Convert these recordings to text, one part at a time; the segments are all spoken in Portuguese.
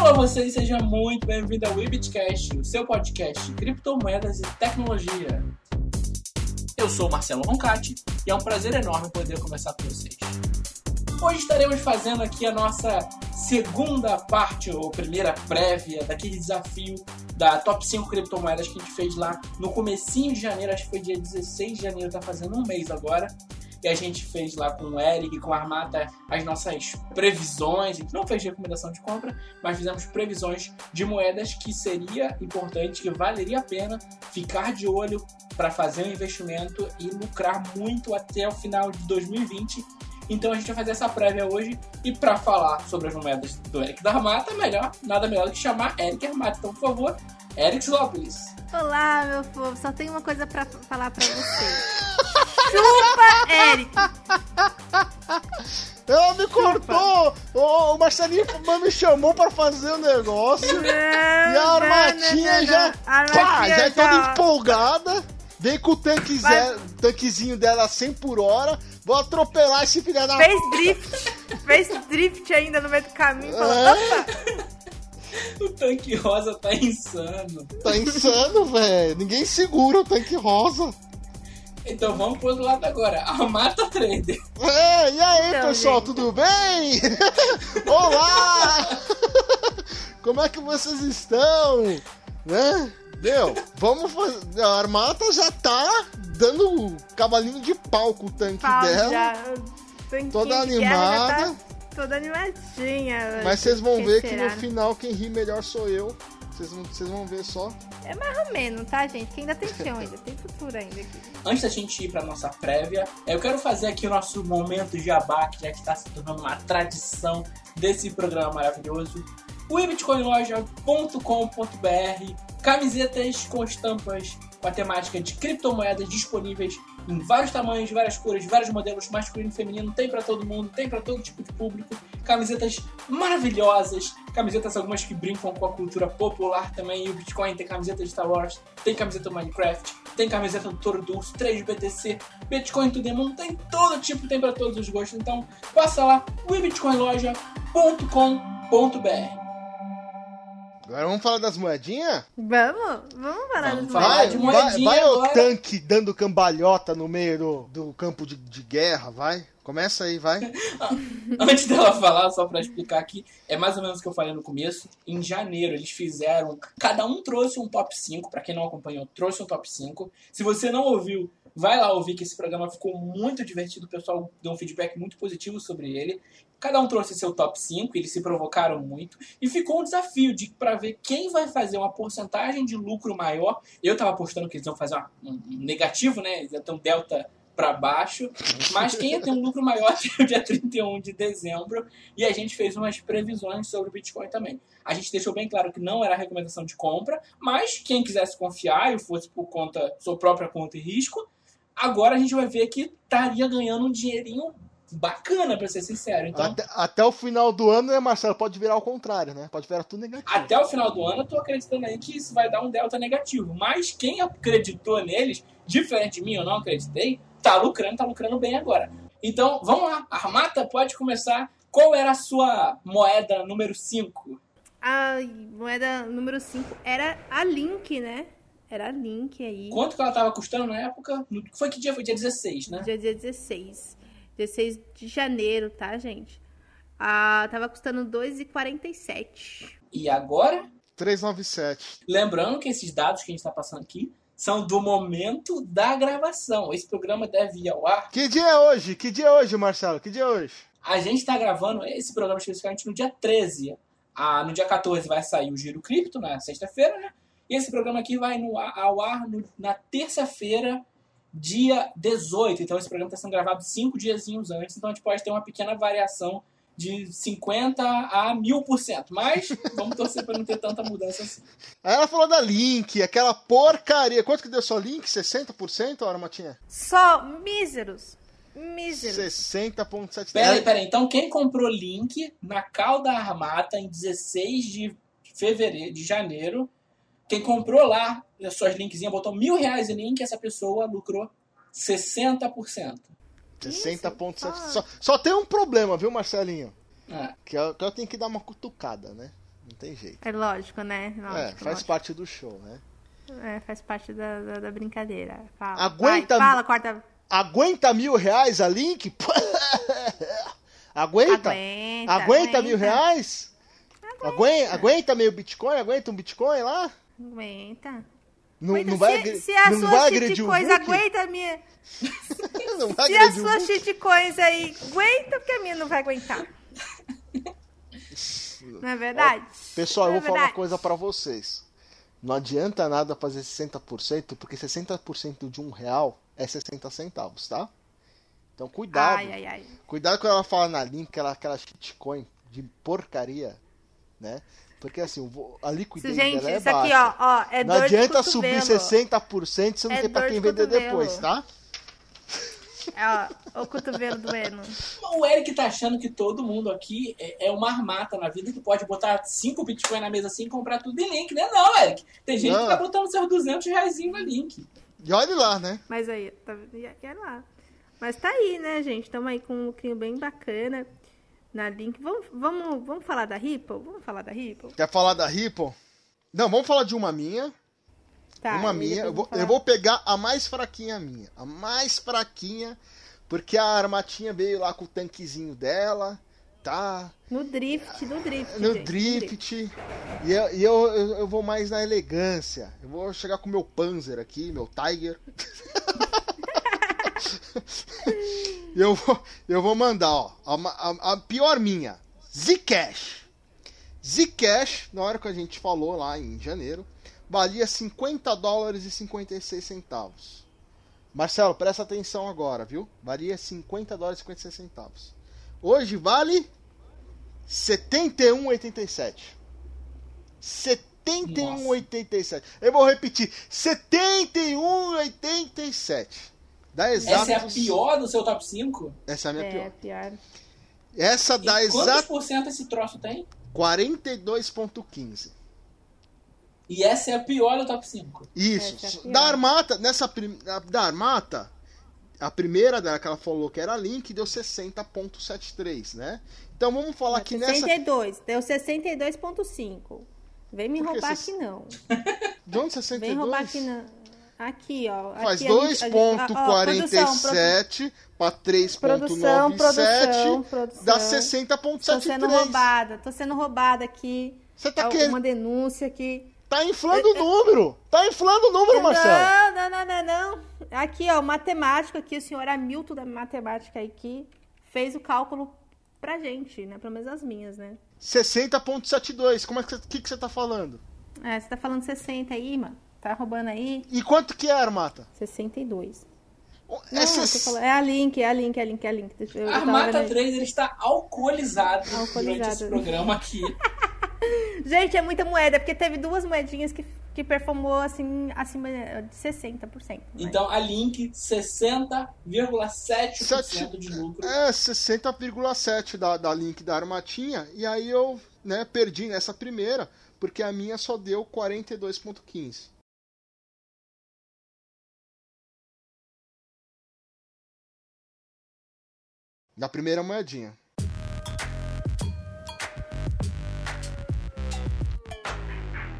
Olá vocês, seja muito bem-vindo ao Webitcast, o seu podcast de criptomoedas e tecnologia. Eu sou Marcelo Roncati e é um prazer enorme poder conversar com vocês. Hoje estaremos fazendo aqui a nossa segunda parte, ou primeira prévia, daquele desafio da Top 5 criptomoedas que a gente fez lá no comecinho de janeiro, acho que foi dia 16 de janeiro, tá fazendo um mês agora e a gente fez lá com o Eric com a Armata as nossas previsões. A gente não fez recomendação de compra, mas fizemos previsões de moedas que seria importante, que valeria a pena ficar de olho para fazer um investimento e lucrar muito até o final de 2020. Então a gente vai fazer essa prévia hoje e para falar sobre as moedas do Eric da Armata, melhor, nada melhor do que chamar Eric Armata. Então, por favor, Eric Lopes. Olá, meu povo. Só tenho uma coisa para falar para você. Chupa, Eric! Ela me cortou! O, o Marcelinho me chamou pra fazer o um negócio. Não, e a armatinha já. Pá, já é toda empolgada. Vem com o tanque zero, tanquezinho dela 100 por hora. Vou atropelar esse filho da. Fez drift! Fez drift ainda no meio do caminho. Falou, é? O tanque rosa tá insano. Tá insano, velho. Ninguém segura o tanque rosa. Então vamos pro outro lado agora. A Mata Trader. É, e aí, então, pessoal, gente. tudo bem? Olá! Como é que vocês estão? Né? Meu, vamos fazer. A Armata já tá dando cavalinho de pau com o tanque Pau, dela. Já, toda animada. Tá toda animadinha. Mas vocês vão ver será? que no final quem ri melhor sou eu. Vocês vão, vocês vão ver só. É mais ou menos, tá, gente? Que ainda tem chão, ainda tem futuro ainda aqui. Antes da gente ir pra nossa prévia, eu quero fazer aqui o nosso momento jabá, que já está se tornando uma tradição desse programa maravilhoso. O bitcoinloja.com.br Camisetas com estampas com a temática de criptomoedas disponíveis em vários tamanhos, várias cores, vários modelos, masculino e feminino, tem para todo mundo, tem para todo tipo de público. Camisetas maravilhosas, camisetas algumas que brincam com a cultura popular também. E o Bitcoin tem camiseta de Star Wars, tem camiseta do Minecraft, tem camiseta do Toro Dulce, 3 BTC, Bitcoin to the Moon, tem todo tipo, tem para todos os gostos. Então passa lá, webitcoinloja.com.br. Agora vamos falar das moedinhas? Vamos, vamos falar vamos das falar vai, de moedinha Vai, vai agora. o tanque dando cambalhota no meio do, do campo de, de guerra, vai. Começa aí, vai. Antes dela falar, só para explicar aqui, é mais ou menos o que eu falei no começo. Em janeiro eles fizeram, cada um trouxe um top 5, para quem não acompanhou, trouxe um top 5. Se você não ouviu, vai lá ouvir que esse programa ficou muito divertido, o pessoal deu um feedback muito positivo sobre ele. Cada um trouxe seu top 5, eles se provocaram muito. E ficou um desafio de para ver quem vai fazer uma porcentagem de lucro maior. Eu tava apostando que eles iam fazer uma, um negativo, né? Eles iam ter um delta para baixo. Mas quem ia ter um lucro maior até o dia 31 de dezembro. E a gente fez umas previsões sobre o Bitcoin também. A gente deixou bem claro que não era recomendação de compra, mas quem quisesse confiar e fosse por conta, sua própria conta e risco, agora a gente vai ver que estaria ganhando um dinheirinho bacana, pra ser sincero. Então, até, até, o final do ano, né, Marcelo? Pode virar ao contrário, né? Pode virar tudo negativo. Até o final do ano, eu tô acreditando aí que isso vai dar um delta negativo. Mas quem acreditou neles, diferente de mim, eu não acreditei, tá lucrando, tá lucrando bem agora. Então, vamos lá. Armata pode começar. Qual era a sua moeda número 5? A moeda número 5 era a Link, né? Era a Link aí. Quanto que ela tava custando na época? Foi que dia? Foi dia 16, né? Dia 16. 16 de janeiro, tá, gente? Ah, tava custando 2,47. E agora? 397. Lembrando que esses dados que a gente está passando aqui são do momento da gravação. Esse programa deve ir ao ar. Que dia é hoje? Que dia é hoje, Marcelo? Que dia é hoje? A gente está gravando esse programa especificamente no dia 13. Ah, no dia 14 vai sair o Giro Cripto, na sexta-feira, né? E esse programa aqui vai no, ao ar no, na terça-feira, dia 18. Então esse programa está sendo gravado cinco diazinhos antes, então a gente pode ter uma pequena variação de 50 a 1000%. Mas vamos torcer para não ter tanta mudança assim. Aí ela falou da Link, aquela porcaria. Quanto que deu só Link? 60%, Armatinha? Só míseros. Míseros. 60,7%. Peraí, peraí. Então quem comprou Link na Calda Armata em 16 de fevereiro, de janeiro, quem comprou lá as suas linkzinhas, botou mil reais em link, essa pessoa lucrou 60%. 60,7%. Só, só tem um problema, viu, Marcelinho? É. Que eu, que eu tenho que dar uma cutucada, né? Não tem jeito. É lógico, né? é, Lógico, faz lógico. parte do show, né? É, faz parte da, da, da brincadeira. Fala. Aguenta- Vai, fala, corta. Aguenta mil reais a link? aguenta? Aguenta, Aguenta mil aguenta. reais? Aguenta, aguenta meio Bitcoin? Aguenta um Bitcoin lá? Aguenta. Não, Aguenta. não vai, se, se a não sua shitcoins aguenta a minha. Não vai Se a sua shitcoins aí aguenta, porque a minha não vai aguentar. Não é verdade? Pessoal, eu Não vou é falar uma verdade? coisa pra vocês. Não adianta nada fazer 60%, porque 60% de um real é 60 centavos, tá? Então cuidado. Ai, ai, ai. Cuidado quando ela fala na link, aquela, aquela shitcoin de porcaria, né? Porque assim, a liquidez gente, dela é isso aqui, baixa. ó, ó, é não dor adianta de subir cotovelo. 60% se não É tem pra quem de vender cotovelo. depois, tá? É, ó, o cotovelo doendo. O Eric tá achando que todo mundo aqui é é uma armata na vida que pode botar 5 Bitcoin na mesa assim e comprar tudo em link, né? Não, Eric. Tem gente Não. que tá botando seus 200 reais na link. E olhe lá, né? Mas aí, tá, e e é lá. Mas tá aí, né, gente? Estamos aí com um lucrinho bem bacana na Link. Vamos, vamos, vamos falar da Ripple? Vamos falar da Ripple? Quer falar da Ripple? Não, vamos falar de uma minha. Tá, uma minha. Eu vou, eu vou pegar a mais fraquinha minha. A mais fraquinha, porque a armatinha veio lá com o tanquezinho dela, tá? No drift, no drift. No gente, drift. E, eu, e eu, eu, eu vou mais na elegância. Eu vou chegar com o meu Panzer aqui, meu Tiger. Eu vou, eu vou mandar, ó. A, a- a pior minha. Zcash. Zcash, na hora que a gente falou lá em janeiro, valia 50 dólares e 56 centavos. Marcelo, presta atenção agora, viu? Valia 50 dólares e 56 centavos. Hoje vale 71,87. 71,87. Eu vou repetir. 71,87. Dá exatos... Essa é a pior do seu top 5? Essa é a minha É, pior. pior. Essa dá E quantos exato por cento esse troço tem? 42,15. E essa é a pior do top 5. Isso. É da Armata, nessa prim... da Armata, a primeira dela que ela falou que era Link deu 60.73, né? Então vamos falar que nessa 62, deu 62,5. Vem me que roubar aqui não. de onde 62? Vem roubar aqui não. Aqui, ó. Faz aqui produ- 2,47 para Produção, produção, 3,97 produção. dá Tô sendo 60,73. roubada, tô sendo roubada aqui. Você tá É querendo- Uma denúncia aqui. Tá inflando o número. Tá inflando o número, Marcelo. Não, não, não, não, não. Aqui, ó, o matemático aqui, o senhor Hamilton da matemática aqui, fez o cálculo pra gente, né? Pelo menos as minhas, né? 60,72. Como é que você, que, que você tá falando? É, você tá falando 60 aí, mano? Tá roubando aí? E quanto que é, Armata? 62. Não, Não, você falou- é a Link, é a Link, é a Link, é a Link. Deixa eu- eu A aí. 3 ele está alcoolizado, durante Alcoolizado. esse programa aqui. Gente, é muita moeda, porque teve duas moedinhas que, que performou assim, acima de 60%. né? Então a Link 60,7% de lucro. É, 60,7 da, da link da armatinha. E aí eu né, perdi nessa primeira, porque a minha só deu 42,15. Na primeira moedinha.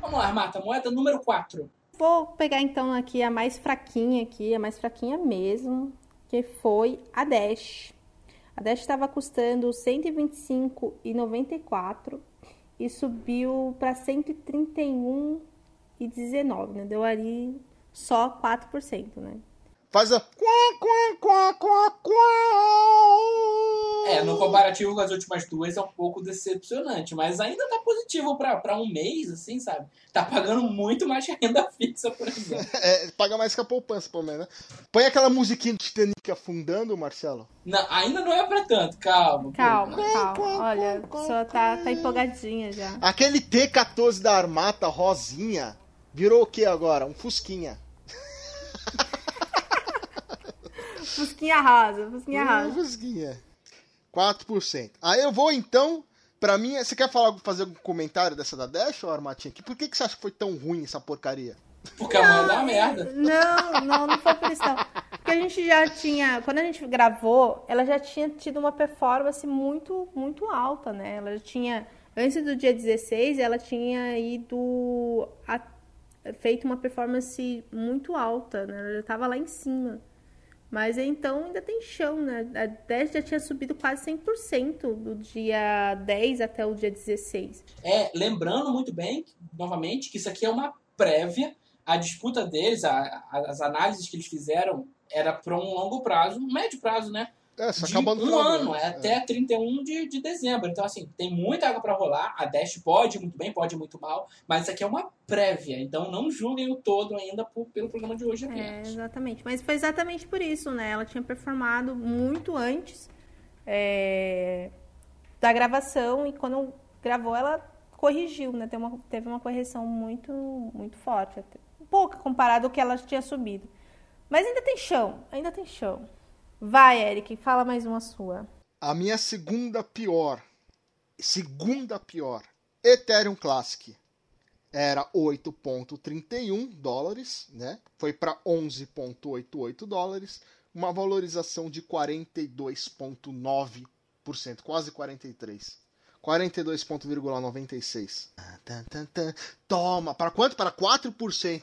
Vamos lá, Armata, moeda número 4. Vou pegar então aqui a mais fraquinha aqui, a mais fraquinha mesmo, que foi a Dash. A Dash estava custando R$ 125,94 e subiu para R$ 131,19, né? Deu ali só 4%, né? Faz a. Quá, quá, quá, quá, quá. É, no comparativo com as últimas duas é um pouco decepcionante, mas ainda tá positivo pra, pra um mês, assim, sabe? Tá pagando muito mais que a renda fixa, por exemplo. É, paga mais que a poupança, pelo menos, né? Põe aquela musiquinha do Titanic afundando, Marcelo. Não, ainda não é pra tanto, calma. Calma, pô. calma. Olha, só tá, tá empolgadinha já. Aquele T14 da Armata rosinha virou o que agora? Um Fusquinha. Fusquinha rosa, fusquinha rosa. Fusquinha. 4%. Aí eu vou então, pra mim, você quer falar, fazer algum comentário dessa da Dash ou Armatinha? Por que, que você acha que foi tão ruim essa porcaria? Porque a moeda é uma merda. Não, não, não foi por isso não. Porque a gente já tinha, quando a gente gravou, ela já tinha tido uma performance muito, muito alta, né? Ela já tinha, Antes do dia 16, ela tinha ido a, feito uma performance muito alta, né? Ela já estava lá em cima. Mas então ainda tem chão, né? A 10 já tinha subido quase 100% do dia 10 até o dia 16. É, lembrando muito bem, novamente, que isso aqui é uma prévia. A disputa deles, a, a, as análises que eles fizeram, era para um longo prazo, médio prazo, né? É, só de acabando um ano, é, até 31 de, de dezembro. Então, assim, tem muita água para rolar. A Dash pode ir muito bem, pode ir muito mal, mas isso aqui é uma prévia. Então, não julguem o todo ainda por, pelo programa de hoje apenas. É, exatamente. Mas foi exatamente por isso, né? Ela tinha performado muito antes é, da gravação e quando gravou, ela corrigiu, né? Teve uma, teve uma correção muito, muito forte. Pouca comparado ao que ela tinha subido. Mas ainda tem chão, ainda tem chão. Vai, Eric, fala mais uma sua. A minha segunda pior, segunda pior, Ethereum Classic era 8.31 dólares, né? Foi para 11.88 dólares, uma valorização de 42.9%, quase 43. 42,96. Toma, para quanto? Para 4%.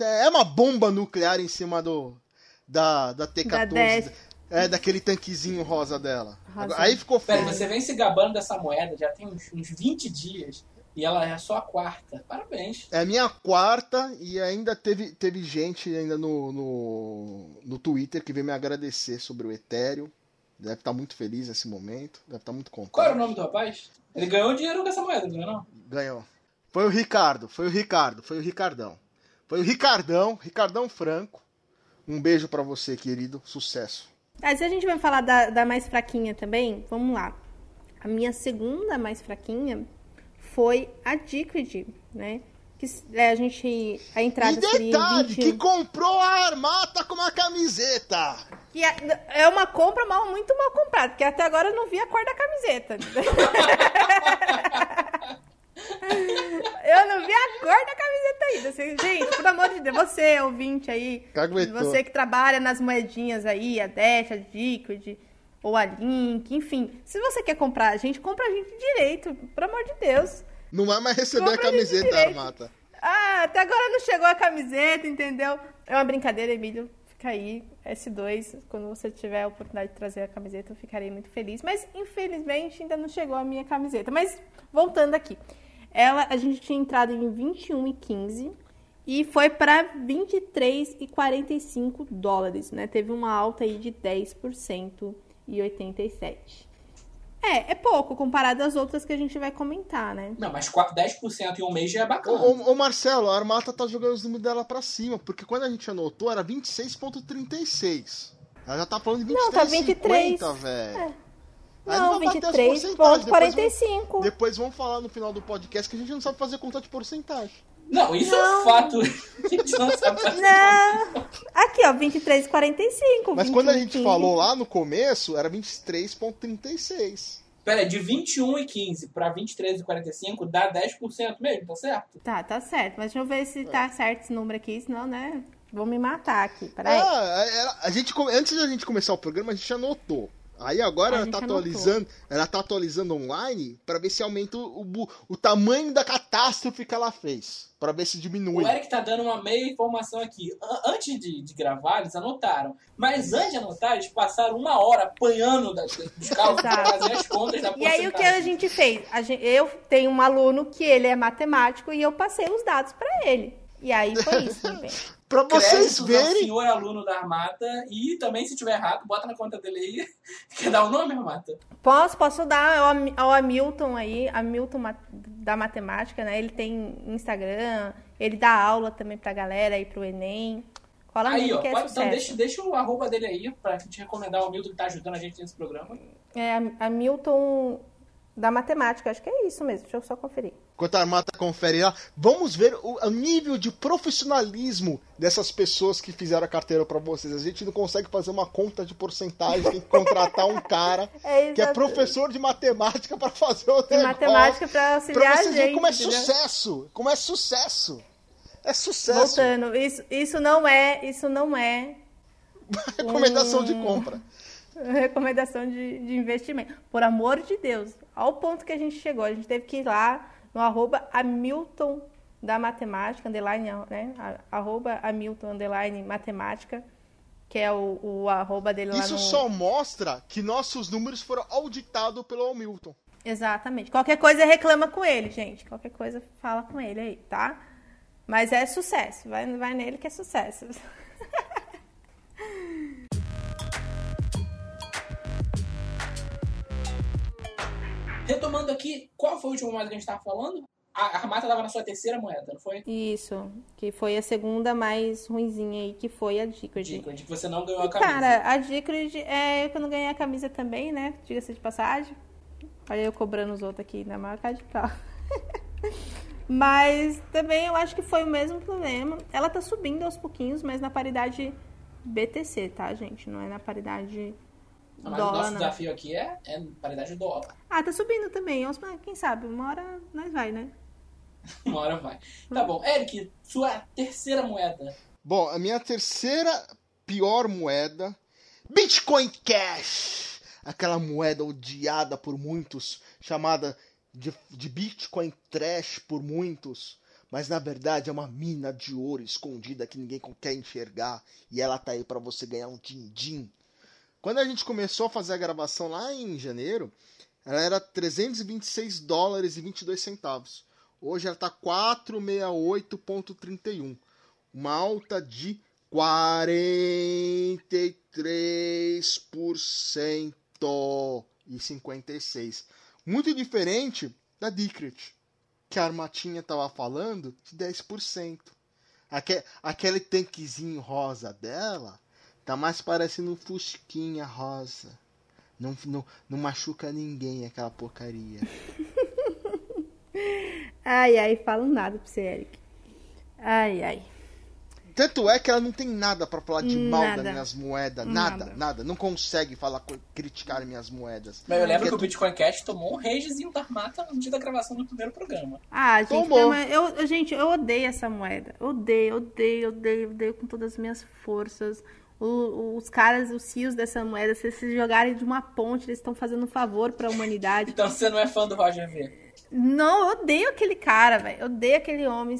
É uma bomba nuclear em cima do da, da T14. Da é, daquele tanquezinho rosa dela. Rosa. Aí ficou feio. Pera, você vem se gabando dessa moeda já tem uns, uns 20 dias. E ela é só a quarta. Parabéns. É a minha quarta e ainda teve, teve gente ainda no, no, no Twitter que veio me agradecer sobre o Ethereum. Deve estar muito feliz nesse momento. Deve estar muito contente. Qual era o nome do rapaz? Ele ganhou dinheiro com essa moeda, não ganhou? Ganhou. Foi o Ricardo, foi o Ricardo, foi o Ricardão. Foi o Ricardão, Ricardão Franco. Um beijo para você, querido. Sucesso. Mas a gente vai falar da, da mais fraquinha também, vamos lá. A minha segunda mais fraquinha foi a Liquid, né? Que é, a gente. A entrada e detalhe, que comprou a armata com uma camiseta. Que é, é uma compra mal, muito mal comprada, porque até agora eu não vi a cor da camiseta. Eu não vi a cor da camiseta ainda. Gente, pelo amor de Deus, você, ouvinte aí, Caguetou. você que trabalha nas moedinhas aí, a Dash, a Liquid, ou a Link, enfim. Se você quer comprar a gente, compra a gente direito, pelo amor de Deus. Não vai mais receber compra a camiseta, a Armata. Ah, até agora não chegou a camiseta, entendeu? É uma brincadeira, Emílio. Fica aí, S2. Quando você tiver a oportunidade de trazer a camiseta, eu ficarei muito feliz. Mas, infelizmente, ainda não chegou a minha camiseta. Mas, voltando aqui. Ela, a gente tinha entrado em 21,15 e foi para 23,45 dólares, né? Teve uma alta aí de 10% e 87. É, é pouco comparado às outras que a gente vai comentar, né? Não, mas 10% em um mês já é bacana. Ô, ô, Marcelo, a Armata tá jogando os números dela pra cima, porque quando a gente anotou era 26,36. Ela já tá falando de 23,50, Não, tá 23, velho. É. Não, 23,45. Depois vamos falar no final do podcast que a gente não sabe fazer conta de porcentagem. Não, isso não. é um fato. A gente não sabe fazer. Não. Aqui, ó, 23,45. Mas quando a gente falou lá no começo, era 23,36. Pera, de 21,15 para 23,45 dá 10% mesmo, tá certo? Tá, tá certo. Mas deixa eu ver se tá certo esse número aqui, senão, né? Vou me matar aqui. Peraí. Ah, a gente, antes da gente começar o programa, a gente anotou. Aí agora ela tá atualizando, ela tá atualizando online para ver se aumenta o, o, o, tamanho da catástrofe que ela fez, para ver se diminui. O Eric tá dando uma meia informação aqui. Antes de, de gravar, eles anotaram. Mas antes de anotar, eles passaram uma hora apanhando das, dos cálculos para fazer as contas da E aí o que a gente fez? A gente, eu tenho um aluno que ele é matemático e eu passei os dados para ele. E aí foi isso, meu bem. Pra vocês verem. O senhor é aluno da Armata e também, se tiver errado, bota na conta dele aí. Quer dar o nome, Armata? Posso, posso dar ao, Hamilton aí, Hamilton da Matemática, né? Ele tem Instagram, ele dá aula também pra galera aí pro Enem. Cola aí, ó, que é pode, então deixa, deixa o arroba dele aí pra te recomendar o Hamilton que tá ajudando a gente nesse programa. É, Hamilton da matemática, acho que é isso mesmo. Deixa eu só conferir. Enquanto a Armata confere lá, vamos ver o, o, nível de profissionalismo dessas pessoas que fizeram a carteira para vocês. A gente não consegue fazer uma conta de porcentagem, tem que contratar um cara é que é professor de matemática para fazer o de negócio. matemática para auxiliar pra vocês a gente. como é sucesso, como é sucesso. É sucesso. Voltando, isso, isso não é, isso não é recomendação hum... de compra. recomendação de, de investimento. Por amor de Deus, ao ponto que a gente chegou, a gente teve que ir lá no arroba Hamilton da matemática, underline, né? Arroba Hamilton, underline, matemática, que é o, o arroba dele Isso lá no... só mostra que nossos números foram auditados pelo Hamilton. Exatamente. Qualquer coisa reclama com ele, gente. Qualquer coisa fala com ele aí, tá? Mas é sucesso. Vai, vai nele que é sucesso. Retomando aqui, qual foi a última moeda que a gente estava falando? A Armata estava na sua terceira moeda, não foi? Isso, que foi a segunda mais ruinzinha aí, que foi a Dicrid. Dicrid, que você não ganhou a camisa. Cara, a Dicrid, é, eu não ganhei a camisa também, né? Diga-se de passagem. Olha eu cobrando os outros aqui na marca de pau. mas também eu acho que foi o mesmo problema. Ela tá subindo aos pouquinhos, mas na paridade BTC, tá, gente? Não é na paridade mas dólar, o nosso não. desafio aqui é, é paridade dólar. Ah, tá subindo também. Quem sabe, uma hora nós vai, né? uma hora vai. Tá bom. Eric, sua terceira moeda. Bom, a minha terceira pior moeda, Bitcoin Cash. Aquela moeda odiada por muitos, chamada de, de Bitcoin Trash por muitos. Mas na verdade é uma mina de ouro escondida que ninguém quer enxergar. E ela tá aí para você ganhar um din-din quando a gente começou a fazer a gravação lá em janeiro, ela era 326 dólares e 22 centavos. Hoje ela está 468,31. Uma alta de 43% e 56. Muito diferente da Decret, que a Armatinha estava falando de 10%. aquele tanquezinho rosa dela Tá mais parecendo um fusquinha rosa. Não, não, não machuca ninguém aquela porcaria. ai, ai, falo nada pra você, Eric. Ai, ai. Tanto é que ela não tem nada para falar de nada. mal das minhas moedas. Nada, nada, nada, Não consegue falar, criticar minhas moedas. Mas eu lembro que, que o Bitcoin Cash tomou um ragezinho da Armata no dia da gravação do primeiro programa. Ah, gente, tomou. Eu, gente, eu odeio essa moeda. Odeio, odeio, odeio, odeio com todas as minhas forças o, os caras, os CIOs dessa moeda, se se jogarem de uma ponte, eles estão fazendo um favor para a humanidade. então você não é fã do Roger V? Não, eu odeio aquele cara, velho. Eu odeio aquele homem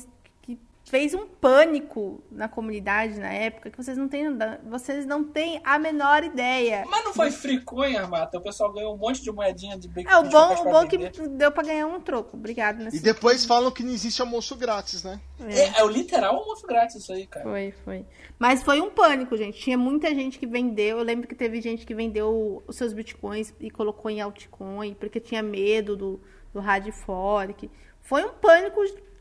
fez um pânico na comunidade na época que vocês não têm, vocês não têm a menor ideia. Mas não foi friconha, Armata? O pessoal ganhou um monte de moedinha de É, o bom, o bom que deu pra ganhar um troco. Obrigado. E depois falam que não existe almoço grátis, né? É, é, é o literal almoço grátis isso aí, cara. Foi, foi. Mas foi um pânico, gente. Tinha muita gente que vendeu. Eu lembro que teve gente que vendeu os seus bitcoins e colocou em altcoin, porque tinha medo do, do hard fork. Foi um pânico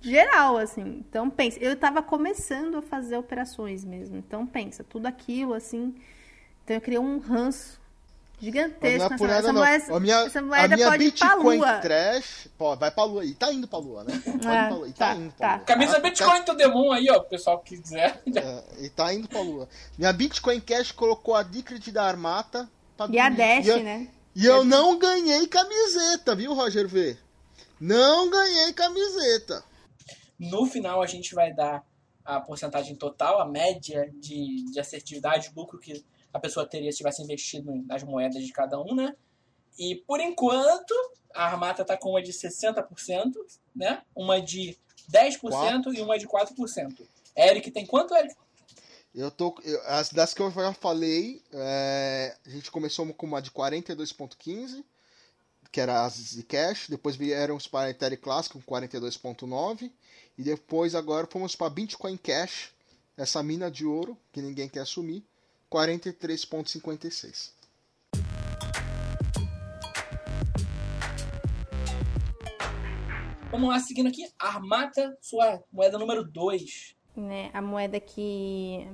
geral, assim. Então, pensa, eu estava começando a fazer operações mesmo. Então, pensa, tudo aquilo, assim. Então, eu criei um ranço gigantesco. Não é essa, não. Moeda, a minha, essa moeda a minha pode Bitcoin ir pra lua. Trash, pô, vai pra lua. E tá indo pra lua, né? Pode é, pra lua. E tá, tá indo pra tá. lua. Camisa tá, Bitcoin tá, to the Moon aí, ó, o pessoal que quiser. É, e tá indo pra lua. Minha Bitcoin Cash colocou a Decred da Armata pra E a Dash, e né? E eu não ganhei camiseta, viu, Roger V? Não ganhei camiseta. No final a gente vai dar a porcentagem total, a média de, de assertividade, lucro que a pessoa teria se tivesse investido nas moedas de cada um, né? E por enquanto, a Armata está com uma de 60%, né? Uma de 10% 4. e uma de 4%. Eric tem quanto, Eric? Eu tô. Eu, as das que eu já falei, é, a gente começou com uma de 42,15, que era as Zcash, depois vieram os Ethereum Classic com 42,9, e depois agora fomos para Bitcoin Cash, essa mina de ouro que ninguém quer assumir, 43,56. Vamos lá, seguindo aqui, Armata, sua moeda número 2. Né, a moeda que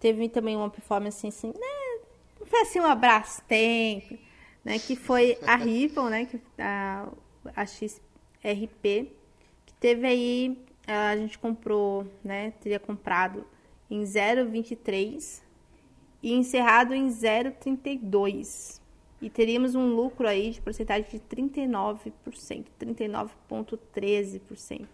teve também uma performance assim, né, não foi assim um abraço tempo, né, que foi a Ripple, né, que, a, a XRP, teve aí, a gente comprou, né, teria comprado em 0,23 e encerrado em 0,32. E teríamos um lucro aí de porcentagem de 39%, 39,13%.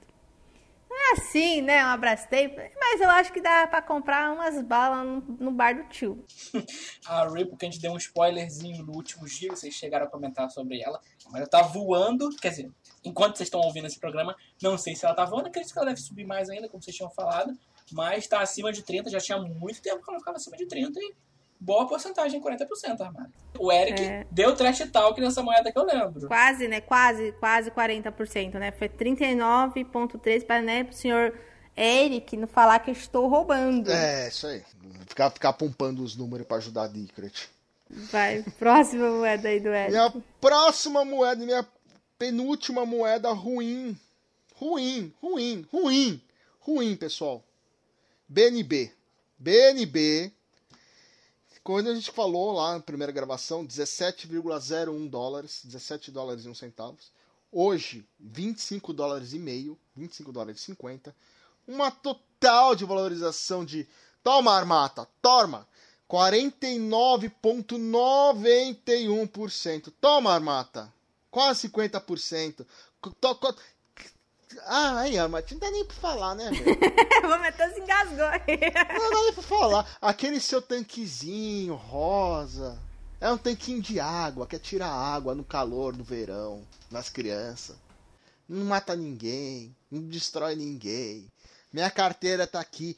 assim, né? Um abraço Mas eu acho que dá pra comprar umas balas no, no bar do tio. a Ray, porque a gente deu um spoilerzinho no último giro, vocês chegaram a comentar sobre ela. Mas ela tá voando, quer dizer, enquanto vocês estão ouvindo esse programa, não sei se ela tá voando, acredito que ela deve subir mais ainda, como vocês tinham falado. Mas tá acima de 30, já tinha muito tempo que ela ficava acima de 30 e boa porcentagem, 40% armado. O Eric é. deu trash talk nessa moeda que eu lembro. Quase, né? Quase, quase 40%, né? Foi 39,3% para né, o senhor Eric não falar que estou roubando. É, isso aí. Ficar, ficar pompando os números para ajudar a Dicret. Vai, próxima moeda aí do Eric. Minha próxima moeda, minha penúltima moeda ruim. Ruim, ruim, ruim, ruim, pessoal. BNB. BNB quando a gente falou lá na primeira gravação, 17,01 dólares, 17 dólares e 1 centavos. Hoje, 25 dólares e meio, 25 dólares e 50. Uma total de valorização de toma armata, toma 49,91%. Toma armata, quase 50%. Ah, aí, Armatinho, não dá nem pra falar, né, velho? Vamos até se engasgou aí. Não dá nem pra falar. Aquele seu tanquezinho rosa. É um tanquinho de água, quer tirar água no calor do verão, nas crianças. Não mata ninguém, não destrói ninguém. Minha carteira tá aqui,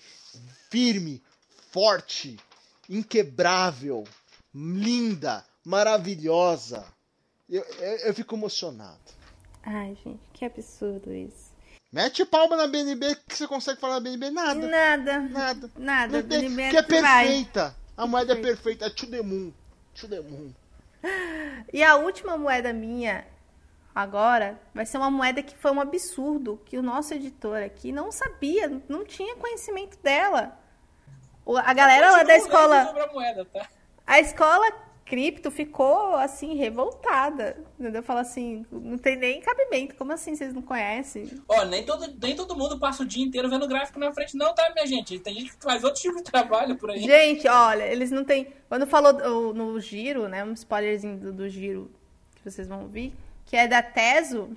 firme, forte, inquebrável, linda, maravilhosa. Eu, eu, eu fico emocionado. Ai, gente, que absurdo isso. Mete palma na BNB, que você consegue falar na BNB? Nada. Nada. Nada. Nada. Não BNB é que é perfeita. Vai. A moeda é perfeita. É to the moon. To the moon. E a última moeda minha agora vai ser uma moeda que foi um absurdo, que o nosso editor aqui não sabia, não tinha conhecimento dela. A galera lá da escola. A, moeda, tá? a escola cripto ficou assim, revoltada. Entendeu? Fala assim, não tem nem cabimento. Como assim vocês não conhecem? Ó, oh, nem todo, nem todo mundo passa o dia inteiro vendo gráfico na frente, não, tá, minha gente? Tem gente que faz outro tipo de trabalho por aí. Gente, olha, eles não tem. Quando falou no giro, né? Um spoilerzinho do, do giro que vocês vão ouvir, que é da Teso,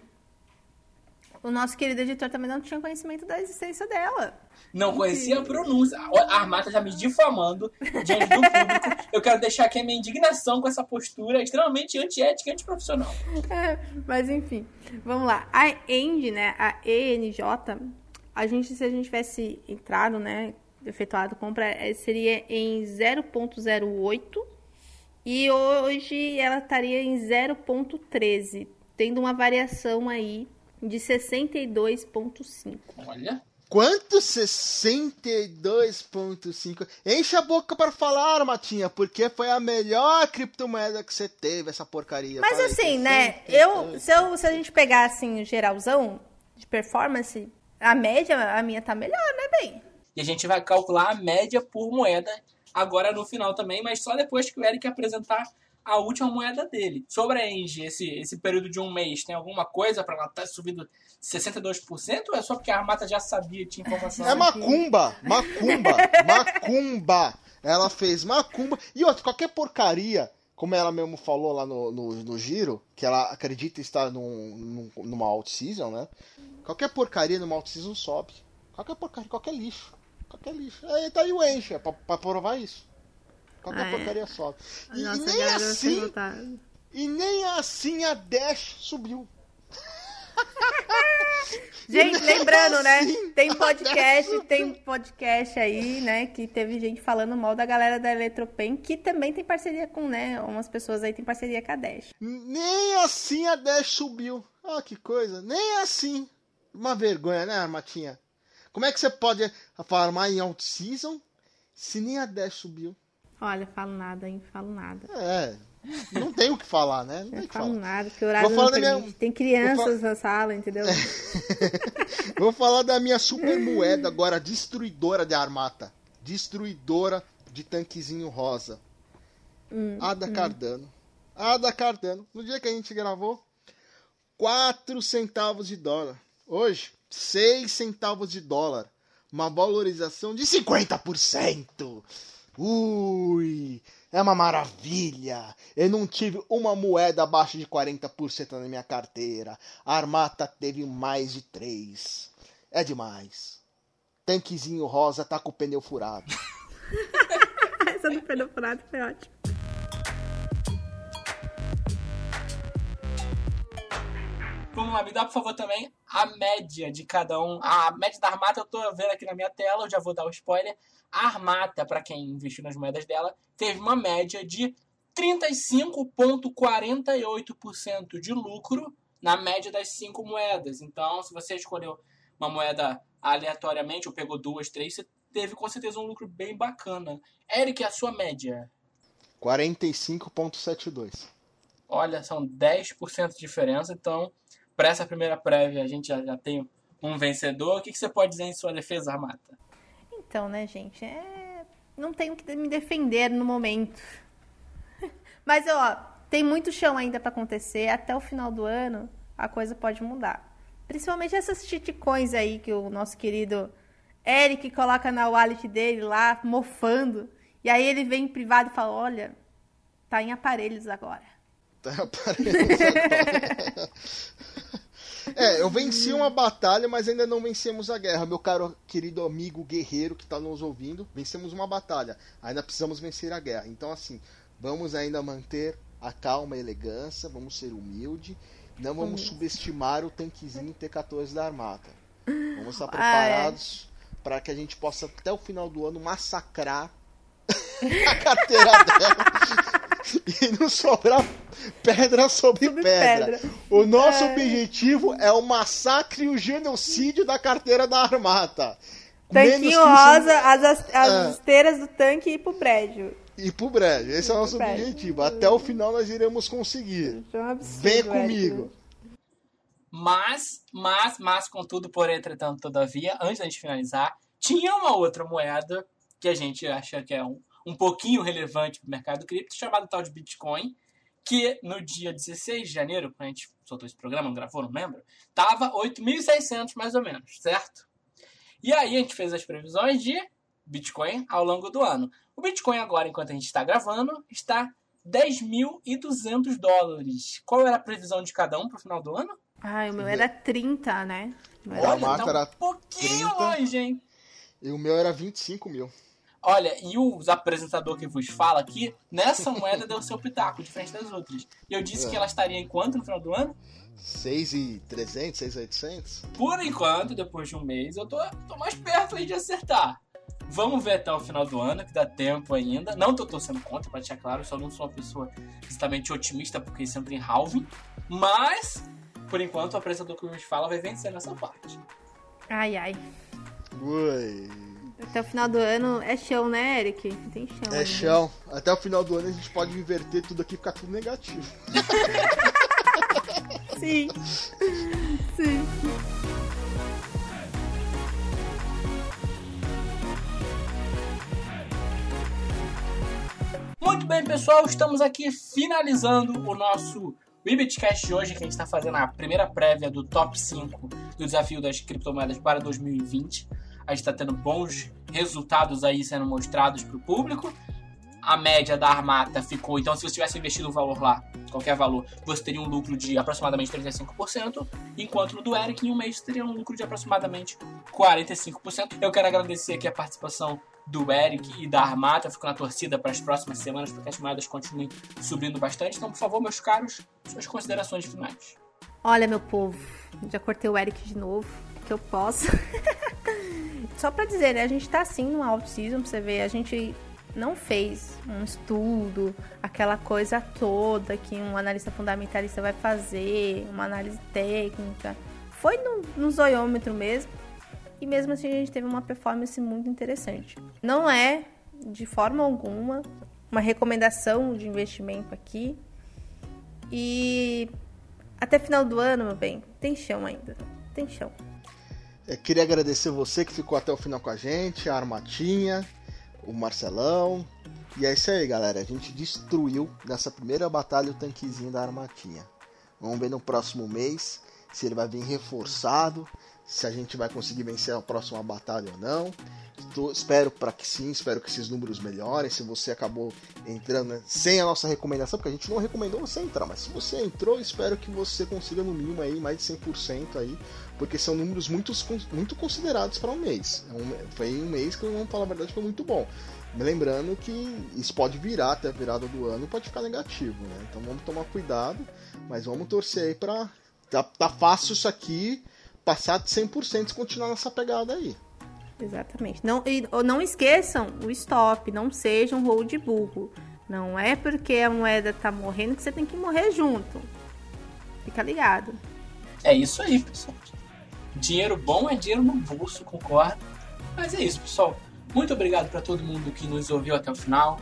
o nosso querido editor também não tinha conhecimento da existência dela. Não conhecia a pronúncia. A Armata já me difamando diante do público. Eu quero deixar aqui a minha indignação com essa postura extremamente antiética e antiprofissional. É, mas enfim, vamos lá. A END, né, a ENJ, a gente, se a gente tivesse entrado, né, efetuado compra, é, seria em 0.08 e hoje ela estaria em 0.13, tendo uma variação aí de 62,5. Olha. Quanto 62,5? Enche a boca para falar, Matinha, porque foi a melhor criptomoeda que você teve, essa porcaria. Mas Falei, assim, né? Eu se, eu, se a gente pegar assim, geralzão de performance, a média, a minha tá melhor, né, bem? E a gente vai calcular a média por moeda agora no final também, mas só depois que o Eric apresentar a última moeda dele. Sobre a Engie, esse, esse período de um mês, tem alguma coisa para ela estar tá subindo 62% ou é só porque a Armata já sabia, tinha informação? É macumba, macumba, macumba. Ela fez macumba. E outra, qualquer porcaria, como ela mesmo falou lá no, no, no giro, que ela acredita estar num, num, numa out-season, né? Qualquer porcaria numa out-season sobe. Qualquer porcaria, qualquer lixo. Qualquer lixo. Aí tá aí o Enche, pra, pra provar isso. Qualquer ah, é. porcaria sobe. E, Nossa, nem assim. E nem assim a Dash subiu. gente, lembrando, né? Assim, tem podcast, tem podcast aí, né? Que teve gente falando mal da galera da Eletropen, que também tem parceria com, né? Umas pessoas aí tem parceria com a Dash. Nem assim a Dash subiu. Ah, que coisa. Nem assim. Uma vergonha, né, Armatinha? Como é que você pode farmar em out-season se nem a Dash subiu? Olha, falo nada, hein? Falo nada. É, não tem o que falar, né? Não, não falo nada, porque o horário não minha... Tem crianças na sala, entendeu? Vou falar da minha super moeda agora, destruidora de armata. Destruidora de tanquezinho rosa. Hum, Ada hum. Cardano. Ada Cardano. No dia que a gente gravou, 4 centavos de dólar. Hoje, 6 centavos de dólar. Uma valorização de 50%. Ui, é uma maravilha. Eu não tive uma moeda abaixo de 40% na minha carteira. A Armata teve mais de 3. é demais. Tanquezinho rosa tá com o pneu furado. Essa do pneu furado foi ótima. Vamos lá, me dá por favor também a média de cada um. A média da Armata eu tô vendo aqui na minha tela, eu já vou dar o um spoiler. A Armata, para quem investiu nas moedas dela, teve uma média de 35,48% de lucro na média das cinco moedas. Então, se você escolheu uma moeda aleatoriamente ou pegou duas, três, você teve com certeza um lucro bem bacana. Eric, a sua média? 45,72. Olha, são 10% de diferença. Então, para essa primeira prévia, a gente já, já tem um vencedor. O que, que você pode dizer em sua defesa, Armata? Então, né, gente? É... Não tenho que me defender no momento. Mas, ó, tem muito chão ainda para acontecer. Até o final do ano, a coisa pode mudar. Principalmente essas chiticões aí que o nosso querido Eric coloca na wallet dele lá, mofando. E aí ele vem em privado e fala: Olha, tá em aparelhos agora. Tá em aparelhos agora. É, eu venci uma batalha, mas ainda não vencemos a guerra. Meu caro querido amigo guerreiro que está nos ouvindo, vencemos uma batalha. Ainda precisamos vencer a guerra. Então, assim, vamos ainda manter a calma e a elegância, vamos ser humilde, não vamos subestimar o tanquezinho T14 da Armata. Vamos estar preparados para que a gente possa, até o final do ano, massacrar a carteira dela. e não sobrar pedra sobre, sobre pedra. pedra. O nosso é... objetivo é o massacre e o genocídio da carteira da Armata. Tanquinho rosa, as, as, as é. esteiras do tanque e ir pro prédio. E pro prédio. Esse é o nosso objetivo. Até o final nós iremos conseguir. É um absurdo, Vem comigo. Mas, mas, mas, contudo, por entretanto, todavia, antes da gente finalizar, tinha uma outra moeda que a gente acha que é um, um pouquinho relevante para o mercado cripto, chamado tal de Bitcoin, que no dia 16 de janeiro, quando a gente soltou esse programa, não gravou, não lembro, tava 8.600 mais ou menos, certo? E aí a gente fez as previsões de Bitcoin ao longo do ano. O Bitcoin agora, enquanto a gente está gravando, está 10.200 dólares. Qual era a previsão de cada um para o final do ano? Ah, o meu era 30, né? Olha, tá um pouquinho 30, longe, hein? E o meu era 25 mil. Olha, e o apresentador que vos fala aqui, nessa moeda deu seu pitaco, diferente das outras. E eu disse é. que ela estaria em quanto no final do ano? 6,300, 6,800? Por enquanto, depois de um mês, eu tô, tô mais perto aí de acertar. Vamos ver até o final do ano, que dá tempo ainda. Não tô torcendo contra, pra deixar claro, só não sou uma pessoa extremamente otimista, porque entra em halving. Mas, por enquanto, o apresentador que vos fala vai vencer nessa parte. Ai, ai. Ui. Até o final do ano é chão, né, Eric? Tem chão. É chão. Até o final do ano a gente pode inverter tudo aqui e ficar tudo negativo. Sim. Sim. Muito bem, pessoal, estamos aqui finalizando o nosso Webitcast de hoje, que a gente está fazendo a primeira prévia do top 5 do desafio das criptomoedas para 2020 a gente está tendo bons resultados aí sendo mostrados para o público. A média da Armata ficou, então se você tivesse investido um valor lá, qualquer valor, você teria um lucro de aproximadamente 35%, enquanto no do Eric em um mês teria um lucro de aproximadamente 45%. Eu quero agradecer aqui a participação do Eric e da Armata, fico na torcida para as próximas semanas, para que as moedas continuem subindo bastante. Então, por favor, meus caros, suas considerações finais. Olha, meu povo, já cortei o Eric de novo, que eu posso. Só para dizer, né, a gente tá assim no pra você ver, a gente não fez um estudo, aquela coisa toda que um analista fundamentalista vai fazer, uma análise técnica. Foi no, no zoiômetro mesmo. E mesmo assim a gente teve uma performance muito interessante. Não é, de forma alguma, uma recomendação de investimento aqui. E até final do ano, meu bem, tem chão ainda. Tem chão. Eu é, queria agradecer você que ficou até o final com a gente, a Armatinha, o Marcelão. E é isso aí, galera. A gente destruiu nessa primeira batalha o tanquezinho da Armatinha. Vamos ver no próximo mês se ele vai vir reforçado, se a gente vai conseguir vencer a próxima batalha ou não. Espero para que sim, espero que esses números melhorem. Se você acabou entrando né, sem a nossa recomendação, porque a gente não recomendou você entrar, mas se você entrou, espero que você consiga no mínimo aí mais de 100% aí, porque são números muito, muito considerados para um mês. É um, foi um mês que, vamos falar a verdade, foi muito bom. Lembrando que isso pode virar até a virada do ano, pode ficar negativo, né? Então vamos tomar cuidado, mas vamos torcer aí pra. Tá, tá fácil isso aqui passar de 100% e continuar nessa pegada aí. Exatamente. Não, e, não esqueçam o stop, não seja um hold burro. Não é porque a moeda tá morrendo que você tem que morrer junto. Fica ligado. É isso aí, pessoal. Dinheiro bom é dinheiro no bolso, concordo. Mas é isso, pessoal. Muito obrigado para todo mundo que nos ouviu até o final.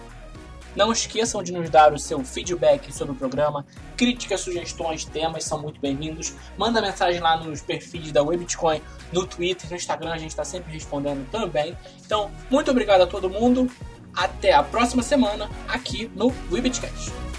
Não esqueçam de nos dar o seu feedback sobre o programa. Críticas, sugestões, temas são muito bem-vindos. Manda mensagem lá nos perfis da Webitcoin, no Twitter, no Instagram, a gente está sempre respondendo também. Então, muito obrigado a todo mundo. Até a próxima semana aqui no Webitcast.